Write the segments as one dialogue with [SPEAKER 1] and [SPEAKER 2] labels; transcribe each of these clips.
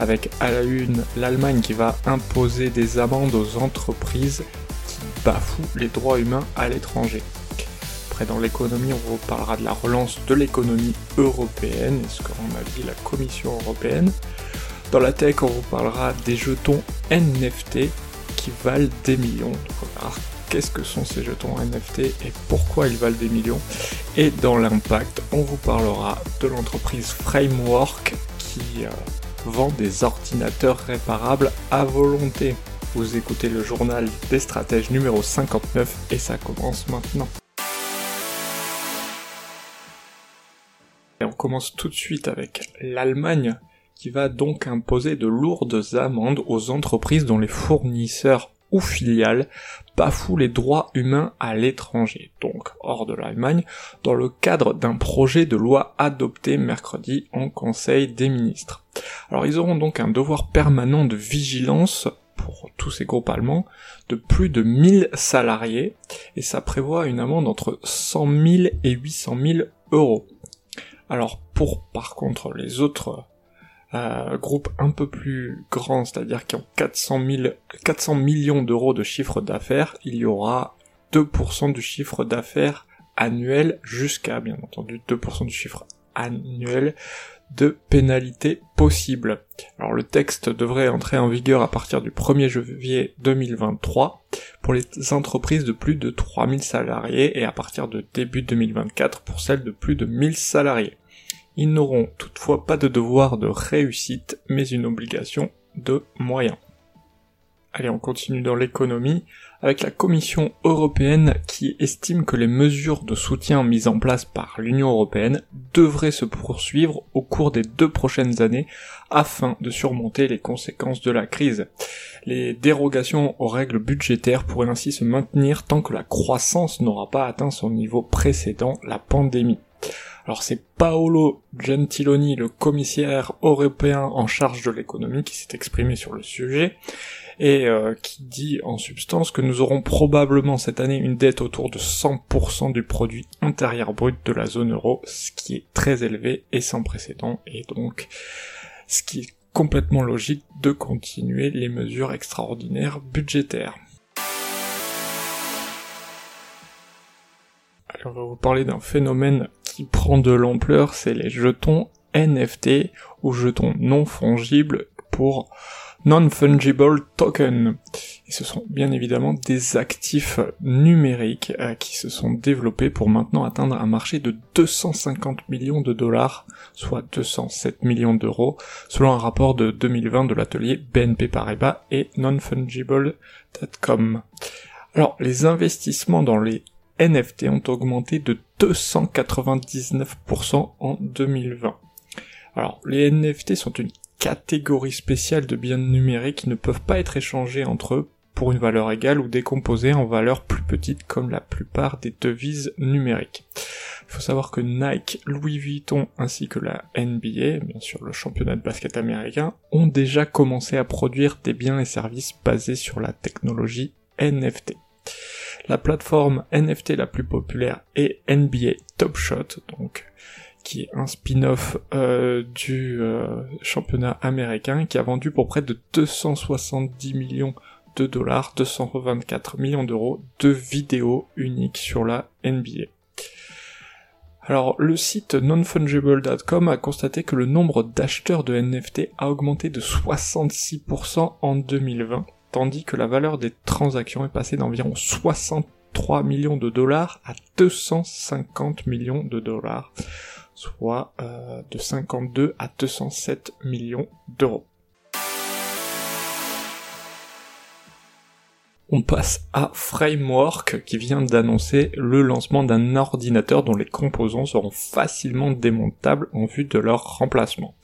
[SPEAKER 1] Avec à la une l'Allemagne qui va imposer des amendes aux entreprises qui bafouent les droits humains à l'étranger. Après dans l'économie on vous parlera de la relance de l'économie européenne ce qu'en a dit la Commission européenne. Dans la tech on vous parlera des jetons NFT qui valent des millions qu'est-ce que sont ces jetons NFT et pourquoi ils valent des millions. Et dans l'impact, on vous parlera de l'entreprise Framework qui euh, vend des ordinateurs réparables à volonté. Vous écoutez le journal des stratèges numéro 59 et ça commence maintenant. Et on commence tout de suite avec l'Allemagne qui va donc imposer de lourdes amendes aux entreprises dont les fournisseurs ou filiales bafouent les droits humains à l'étranger, donc hors de l'Allemagne, dans le cadre d'un projet de loi adopté mercredi en Conseil des ministres. Alors ils auront donc un devoir permanent de vigilance pour tous ces groupes allemands de plus de 1000 salariés et ça prévoit une amende entre 100 000 et 800 000 euros. Alors pour par contre les autres euh, groupe un peu plus grand, c'est-à-dire qui ont 400, 400 millions d'euros de chiffre d'affaires, il y aura 2% du chiffre d'affaires annuel jusqu'à, bien entendu, 2% du chiffre annuel de pénalité possible. Alors le texte devrait entrer en vigueur à partir du 1er janvier 2023 pour les entreprises de plus de 3000 salariés et à partir de début 2024 pour celles de plus de 1000 salariés. Ils n'auront toutefois pas de devoir de réussite, mais une obligation de moyens. Allez, on continue dans l'économie avec la Commission européenne qui estime que les mesures de soutien mises en place par l'Union européenne devraient se poursuivre au cours des deux prochaines années afin de surmonter les conséquences de la crise. Les dérogations aux règles budgétaires pourraient ainsi se maintenir tant que la croissance n'aura pas atteint son niveau précédent, la pandémie. Alors c'est Paolo Gentiloni, le commissaire européen en charge de l'économie, qui s'est exprimé sur le sujet et euh, qui dit en substance que nous aurons probablement cette année une dette autour de 100% du produit intérieur brut de la zone euro, ce qui est très élevé et sans précédent, et donc ce qui est complètement logique de continuer les mesures extraordinaires budgétaires. on va vous parler d'un phénomène qui prend de l'ampleur, c'est les jetons NFT ou jetons non fongibles pour non-fungible token. Et ce sont bien évidemment des actifs numériques euh, qui se sont développés pour maintenant atteindre un marché de 250 millions de dollars, soit 207 millions d'euros, selon un rapport de 2020 de l'atelier BNP Paribas et nonfungible.com. Alors, les investissements dans les NFT ont augmenté de 299% en 2020. Alors, les NFT sont une catégorie spéciale de biens numériques qui ne peuvent pas être échangés entre eux pour une valeur égale ou décomposés en valeurs plus petites comme la plupart des devises numériques. Il faut savoir que Nike, Louis Vuitton ainsi que la NBA, bien sûr le championnat de basket américain, ont déjà commencé à produire des biens et services basés sur la technologie NFT. La plateforme NFT la plus populaire est NBA Top Shot, donc qui est un spin-off euh, du euh, championnat américain, qui a vendu pour près de 270 millions de dollars, 224 millions d'euros de vidéos uniques sur la NBA. Alors, le site nonfungible.com a constaté que le nombre d'acheteurs de NFT a augmenté de 66% en 2020, tandis que la valeur des transactions est passée d'environ 63 millions de dollars à 250 millions de dollars, soit euh, de 52 à 207 millions d'euros. On passe à Framework qui vient d'annoncer le lancement d'un ordinateur dont les composants seront facilement démontables en vue de leur remplacement.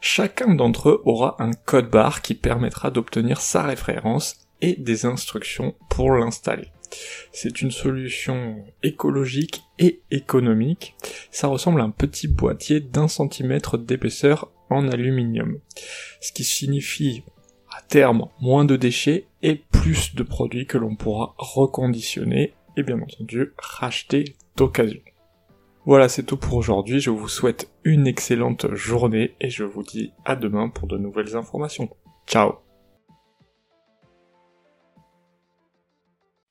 [SPEAKER 1] Chacun d'entre eux aura un code barre qui permettra d'obtenir sa référence et des instructions pour l'installer. C'est une solution écologique et économique. Ça ressemble à un petit boîtier d'un centimètre d'épaisseur en aluminium. Ce qui signifie à terme moins de déchets et plus de produits que l'on pourra reconditionner et bien entendu racheter d'occasion. Voilà, c'est tout pour aujourd'hui. Je vous souhaite une excellente journée et je vous dis à demain pour de nouvelles informations. Ciao